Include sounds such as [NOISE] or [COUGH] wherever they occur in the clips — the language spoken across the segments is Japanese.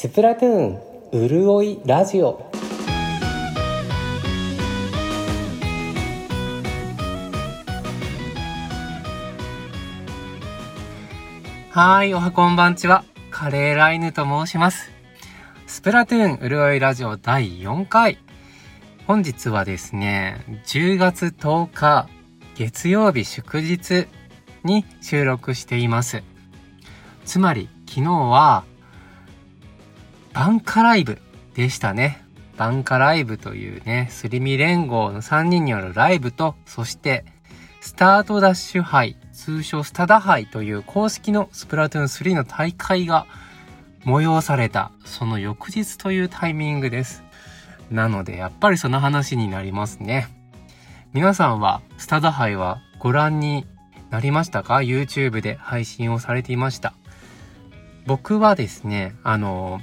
スプラトゥーンうるおいラジオ。はいおはこんばんちは。カレーライヌと申します。スプラトゥーンうるおいラジオ第4回。本日はですね10月10日月曜日祝日に収録しています。つまり昨日はバンカライブでしたね。バンカライブというね、スリミ連合の3人によるライブと、そして、スタートダッシュ杯、通称スタダ杯という公式のスプラトゥーン3の大会が催された、その翌日というタイミングです。なので、やっぱりその話になりますね。皆さんは、スタダ杯はご覧になりましたか ?YouTube で配信をされていました。僕はですね、あの、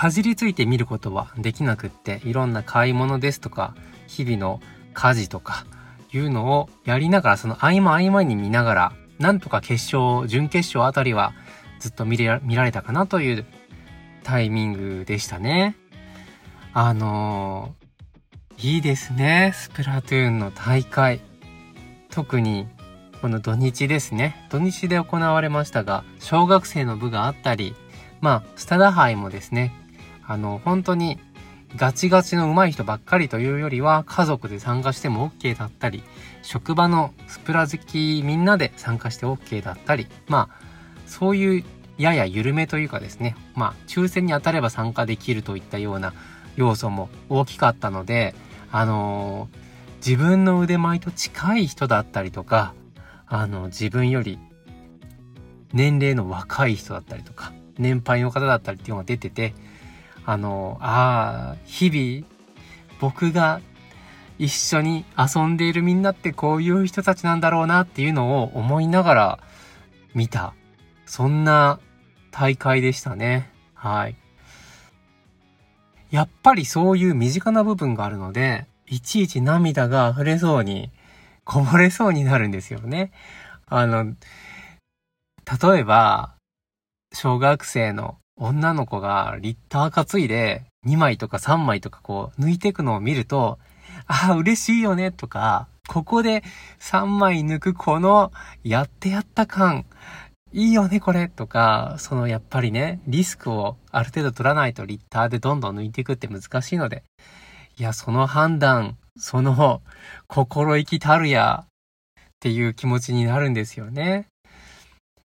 かじりついて見ることはできなくって、いろんな買い物ですとか、日々の家事とか、いうのをやりながら、その合間合間に見ながら、なんとか決勝、準決勝あたりはずっと見れ見られたかなというタイミングでしたね。あのー、いいですね。スプラトゥーンの大会。特に、この土日ですね。土日で行われましたが、小学生の部があったり、まあ、スタダ杯もですね、あの、本当にガチガチの上手い人ばっかりというよりは、家族で参加しても OK だったり、職場のスプラ好きみんなで参加して OK だったり、まあ、そういうやや緩めというかですね、まあ、抽選に当たれば参加できるといったような要素も大きかったので、あのー、自分の腕前と近い人だったりとか、あの、自分より年齢の若い人だったりとか、年配の方だったりっていうのが出てて、あの、ああ、日々、僕が一緒に遊んでいるみんなってこういう人たちなんだろうなっていうのを思いながら見た。そんな大会でしたね。はい。やっぱりそういう身近な部分があるので、いちいち涙が溢れそうに、こぼれそうになるんですよね。あの、例えば、小学生の女の子がリッター担いで2枚とか3枚とかこう抜いていくのを見ると、ああ、嬉しいよねとか、ここで3枚抜くこのやってやった感、いいよねこれとか、そのやっぱりね、リスクをある程度取らないとリッターでどんどん抜いていくって難しいので、いや、その判断、その心意気たるやっていう気持ちになるんですよね。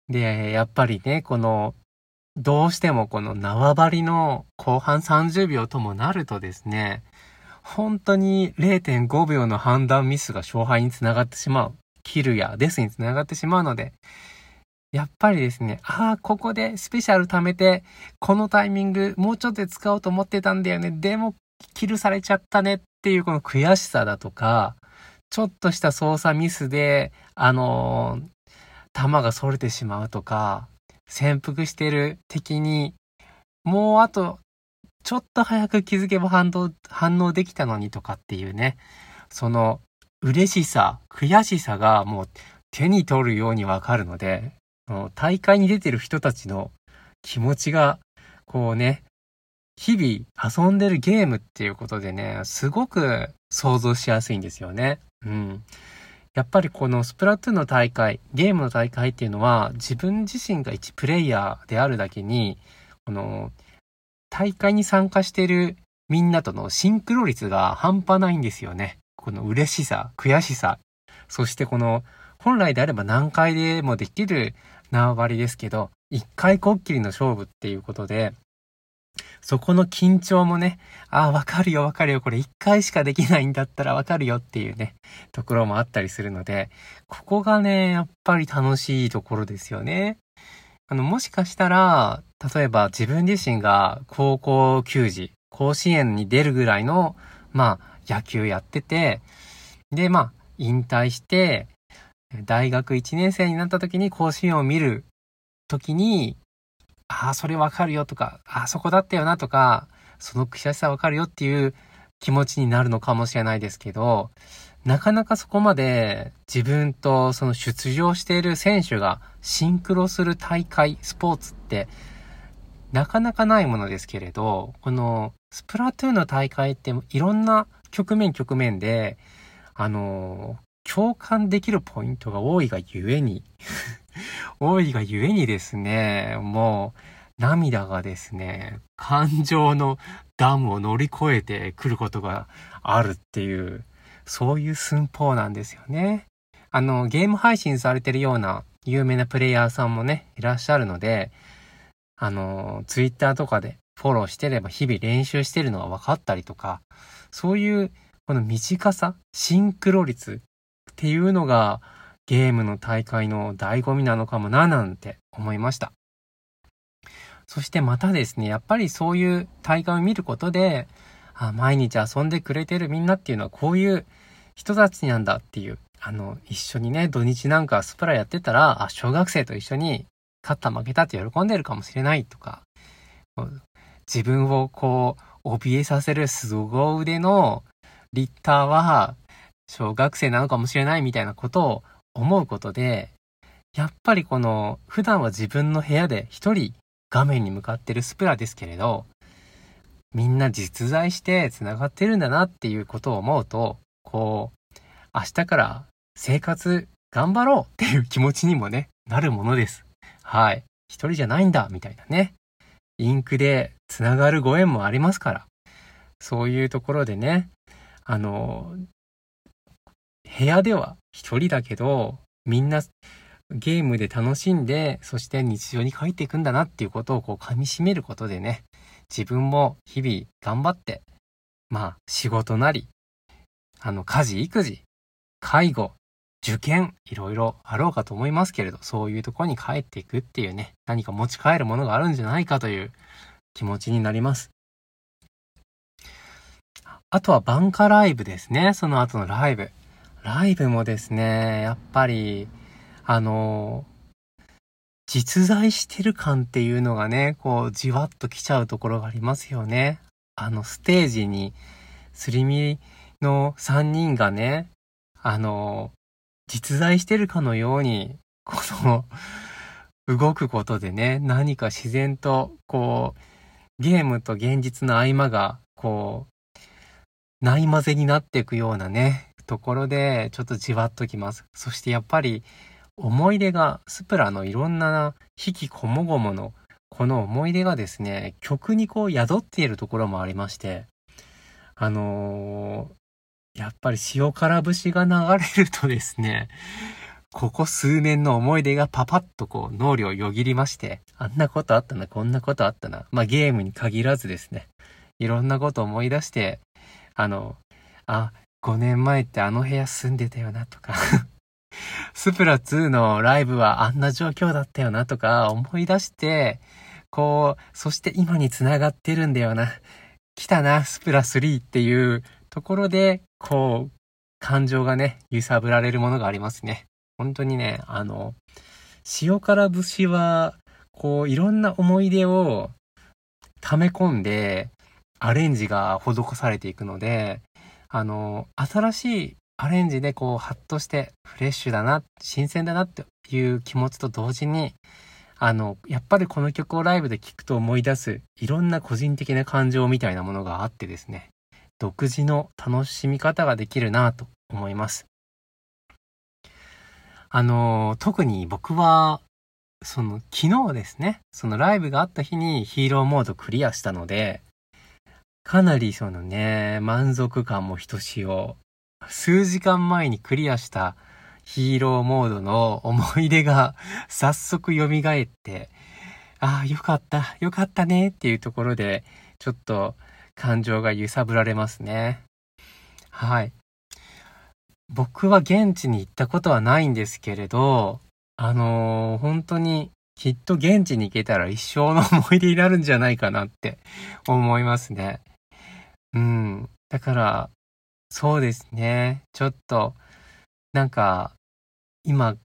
で、やっぱりね、このどうしてもこの縄張りの後半30秒ともなるとですね、本当に0.5秒の判断ミスが勝敗につながってしまう。キルやデスにつながってしまうので、やっぱりですね、ああ、ここでスペシャル貯めて、このタイミングもうちょっとで使おうと思ってたんだよね。でも、キルされちゃったねっていうこの悔しさだとか、ちょっとした操作ミスで、あのー、弾が逸れてしまうとか、潜伏してる敵に、もうあと、ちょっと早く気づけば反応、反応できたのにとかっていうね、その、嬉しさ、悔しさがもう手に取るようにわかるので、大会に出てる人たちの気持ちが、こうね、日々遊んでるゲームっていうことでね、すごく想像しやすいんですよね。うん。やっぱりこのスプラトゥーンの大会、ゲームの大会っていうのは自分自身が一プレイヤーであるだけに、この大会に参加してるみんなとのシンクロ率が半端ないんですよね。この嬉しさ、悔しさ、そしてこの本来であれば何回でもできる縄張りですけど、一回こっきりの勝負っていうことで、そこの緊張もね、ああ、わかるよわかるよ、これ一回しかできないんだったらわかるよっていうね、ところもあったりするので、ここがね、やっぱり楽しいところですよね。あの、もしかしたら、例えば自分自身が高校球児、甲子園に出るぐらいの、まあ、野球やってて、で、まあ、引退して、大学1年生になった時に甲子園を見る時に、ああ、それわかるよとか、あ、そこだったよなとか、その悔しさわかるよっていう気持ちになるのかもしれないですけど、なかなかそこまで自分とその出場している選手がシンクロする大会、スポーツってなかなかないものですけれど、このスプラトゥーンの大会っていろんな局面局面で、あの、共感できるポイントが多いがゆえに [LAUGHS] 多いがゆえにですね、もう涙がですね、感情のダムを乗り越えてくることがあるっていう、そういう寸法なんですよね。あの、ゲーム配信されてるような有名なプレイヤーさんもね、いらっしゃるので、あの、ツイッターとかでフォローしてれば日々練習してるのが分かったりとか、そういうこの短さ、シンクロ率っていうのがゲームの大会の醍醐味なのかもななんて思いました。そしてまたですね、やっぱりそういう大会を見ることで、あ毎日遊んでくれてるみんなっていうのはこういう人たちなんだっていう、あの、一緒にね、土日なんかスプラやってたら、あ、小学生と一緒に勝った負けたって喜んでるかもしれないとか、自分をこう、怯えさせる凄腕のリッターは小学生なのかもしれないみたいなことを思うことで、やっぱりこの普段は自分の部屋で一人画面に向かってるスプラですけれど、みんな実在して繋がってるんだなっていうことを思うと、こう、明日から生活頑張ろうっていう気持ちにもね、なるものです。はい。一人じゃないんだ、みたいなね。インクで繋がるご縁もありますから。そういうところでね、あの、部屋では一人だけど、みんなゲームで楽しんで、そして日常に帰っていくんだなっていうことをこう噛み締めることでね、自分も日々頑張って、まあ仕事なり、あの家事、育児、介護、受験、いろいろあろうかと思いますけれど、そういうところに帰っていくっていうね、何か持ち帰るものがあるんじゃないかという気持ちになります。あとはバンカライブですね。その後のライブ。ライブもですね、やっぱり、あの、実在してる感っていうのがね、こう、じわっと来ちゃうところがありますよね。あの、ステージに、すり身の3人がね、あの、実在してるかのように、この動くことでね、何か自然と、こう、ゲームと現実の合間が、こう、ない混ぜになっていくようなね、ところで、ちょっとじわっときます。そしてやっぱり、思い出が、スプラのいろんな引きこもごもの、この思い出がですね、曲にこう宿っているところもありまして、あのー、やっぱり塩辛節が流れるとですね、ここ数年の思い出がパパッとこう脳裏をよぎりまして、あんなことあったな、こんなことあったな。まあゲームに限らずですね、いろんなこと思い出して、あの、あ、5年前ってあの部屋住んでたよなとか [LAUGHS] スプラ2のライブはあんな状況だったよなとか思い出して、こう、そして今に繋がってるんだよな。来たな、スプラ3っていうところで、こう、感情がね、揺さぶられるものがありますね。本当にね、あの、塩辛節は、こう、いろんな思い出を溜め込んで、アレンジが施されていくので、あの、新しいアレンジでこう、ハッとしてフレッシュだな、新鮮だなっていう気持ちと同時に、あの、やっぱりこの曲をライブで聴くと思い出す、いろんな個人的な感情みたいなものがあってですね、独自の楽しみ方ができるなと思います。あの、特に僕は、その昨日ですね、そのライブがあった日にヒーローモードクリアしたので、かなりそのね、満足感もひとしお。数時間前にクリアしたヒーローモードの思い出が早速蘇って、ああ、よかった、よかったねっていうところで、ちょっと感情が揺さぶられますね。はい。僕は現地に行ったことはないんですけれど、あのー、本当にきっと現地に行けたら一生の思い出になるんじゃないかなって思いますね。うん。だから、そうですね。ちょっと、なんか、今、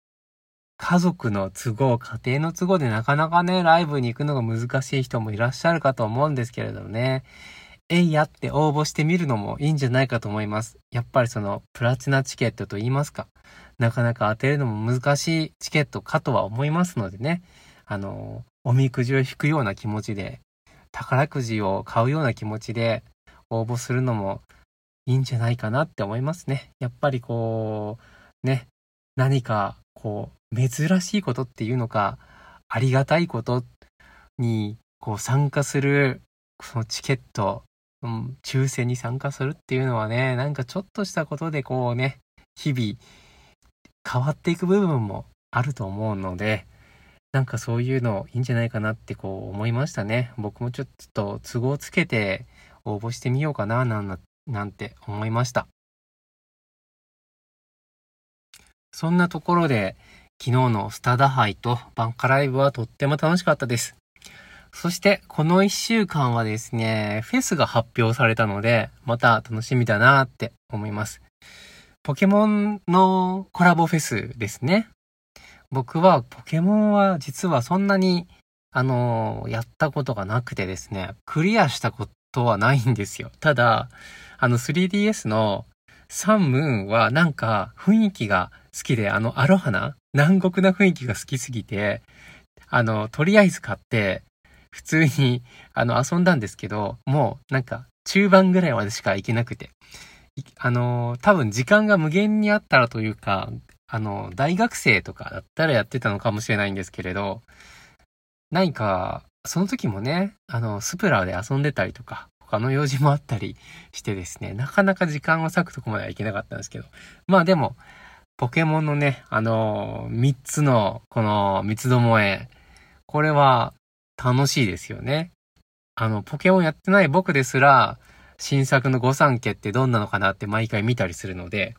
家族の都合、家庭の都合でなかなかね、ライブに行くのが難しい人もいらっしゃるかと思うんですけれどもね。えいやって応募してみるのもいいんじゃないかと思います。やっぱりその、プラチナチケットと言いますか。なかなか当てるのも難しいチケットかとは思いますのでね。あの、おみくじを引くような気持ちで、宝くじを買うような気持ちで応募するのもいいんじゃないかなって思いますね。やっぱりこう、ね、何かこう、珍しいことっていうのか、ありがたいことにこう参加する、そのチケット、うん、抽選に参加するっていうのはね、なんかちょっとしたことでこうね、日々変わっていく部分もあると思うので、なんかそういうのいいんじゃないかなってこう思いましたね。僕もちょっと都合つけて応募してみようかななんなんて思いました。そんなところで昨日のスタダハイとバンカライブはとっても楽しかったです。そしてこの一週間はですね、フェスが発表されたので、また楽しみだなって思います。ポケモンのコラボフェスですね。僕はポケモンは実はそんなに、あの、やったことがなくてですね、クリアしたことはないんですよ。ただ、あの 3DS のサンムーンはなんか雰囲気が好きで、あのアロハな南国な雰囲気が好きすぎて、あの、とりあえず買って、普通に、あの、遊んだんですけど、もうなんか中盤ぐらいまでしか行けなくて。あの、多分時間が無限にあったらというか、あの、大学生とかだったらやってたのかもしれないんですけれど、何か、その時もね、あの、スプラで遊んでたりとか、他の用事もあったりしてですね、なかなか時間を割くとこまではいけなかったんですけど、まあでも、ポケモンのね、あの、3つの、この三つどもえ、これは楽しいですよね。あの、ポケモンやってない僕ですら、新作の御三家ってどんなのかなって毎回見たりするので、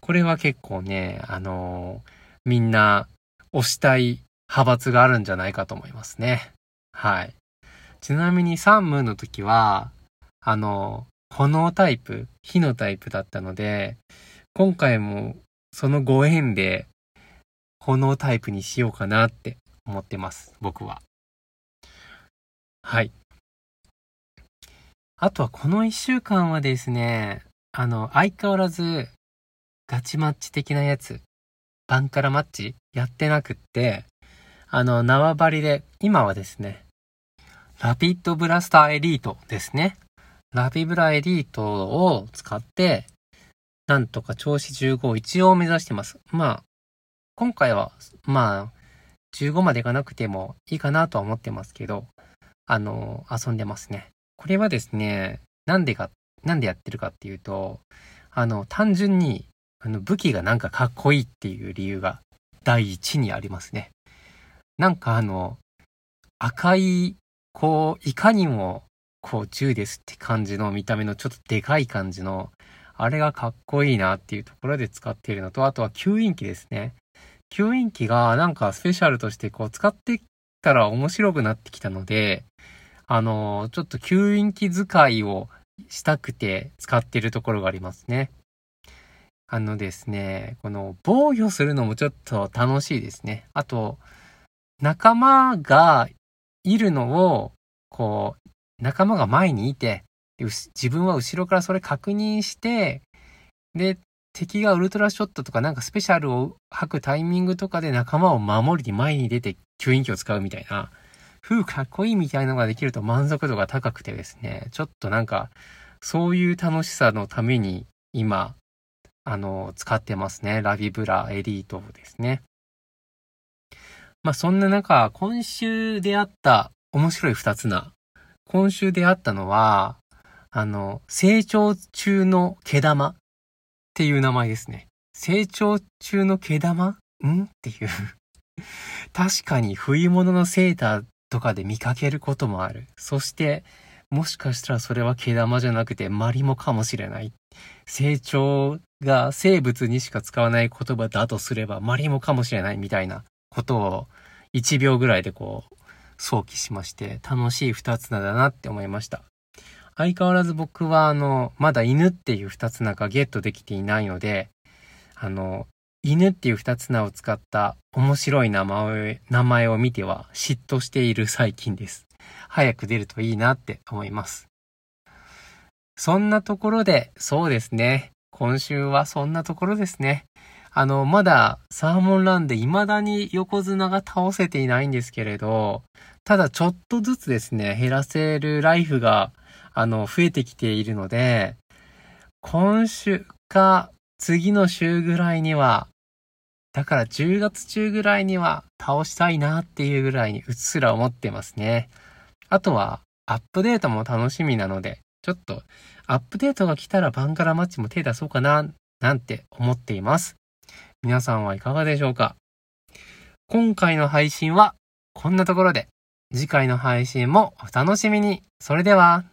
これは結構ね、あのー、みんな推したい派閥があるんじゃないかと思いますね。はい。ちなみにサンムーンの時は、あの、炎タイプ、火のタイプだったので、今回もそのご縁で炎タイプにしようかなって思ってます。僕は。はい。あとはこの一週間はですね、あの、相変わらずガチマッチ的なやつ、バンカラマッチやってなくって、あの、縄張りで、今はですね、ラピッドブラスターエリートですね。ラピブラエリートを使って、なんとか調子15一応目指してます。まあ、今回は、まあ、15までいかなくてもいいかなとは思ってますけど、あの、遊んでますね。これはですね、なんでか、なんでやってるかっていうと、あの、単純にあの武器がなんかかっこいいっていう理由が第一にありますね。なんかあの、赤い、こう、いかにも、こう、銃ですって感じの見た目のちょっとでかい感じの、あれがかっこいいなっていうところで使っているのと、あとは吸引機ですね。吸引機がなんかスペシャルとしてこう使ってたら面白くなってきたので、あの、ちょっと吸引機使いをしたくて使ってるところがありますね。あのですね、この防御するのもちょっと楽しいですね。あと、仲間がいるのを、こう、仲間が前にいて、自分は後ろからそれ確認して、で、敵がウルトラショットとかなんかスペシャルを吐くタイミングとかで仲間を守りに前に出て吸引機を使うみたいな、ふうかっこいいみたいのができると満足度が高くてですね、ちょっとなんか、そういう楽しさのために今、あの、使ってますね。ラビブラエリートですね。まあそんな中、今週出会った面白い二つな。今週出会ったのは、あの、成長中の毛玉っていう名前ですね。成長中の毛玉？ん？っていう確かに冬物のセーターとかで見かけることもある。そして、もしかしたらそれは毛玉じゃなくてマリモかもしれない。成長が生物にしか使わない言葉だとすればマリモかもしれないみたいなことを1秒ぐらいでこう想起しまして楽しい二つ名だなって思いました。相変わらず僕はあの、まだ犬っていう二つ名がゲットできていないので、あの、犬っていう二つ名を使った面白い名前名前を見ては嫉妬している最近です。早く出るといいなって思います。そんなところで、そうですね。今週はそんなところですね。あの、まだサーモンランで未だに横綱が倒せていないんですけれど、ただちょっとずつですね、減らせるライフが、あの、増えてきているので、今週か次の週ぐらいには、だから10月中ぐらいには倒したいなっていうぐらいにうっすら思ってますね。あとは、アップデートも楽しみなので、ちょっと、アップデートが来たらバンカラマッチも手出そうかな、なんて思っています。皆さんはいかがでしょうか？今回の配信はこんなところで、次回の配信もお楽しみに。それでは。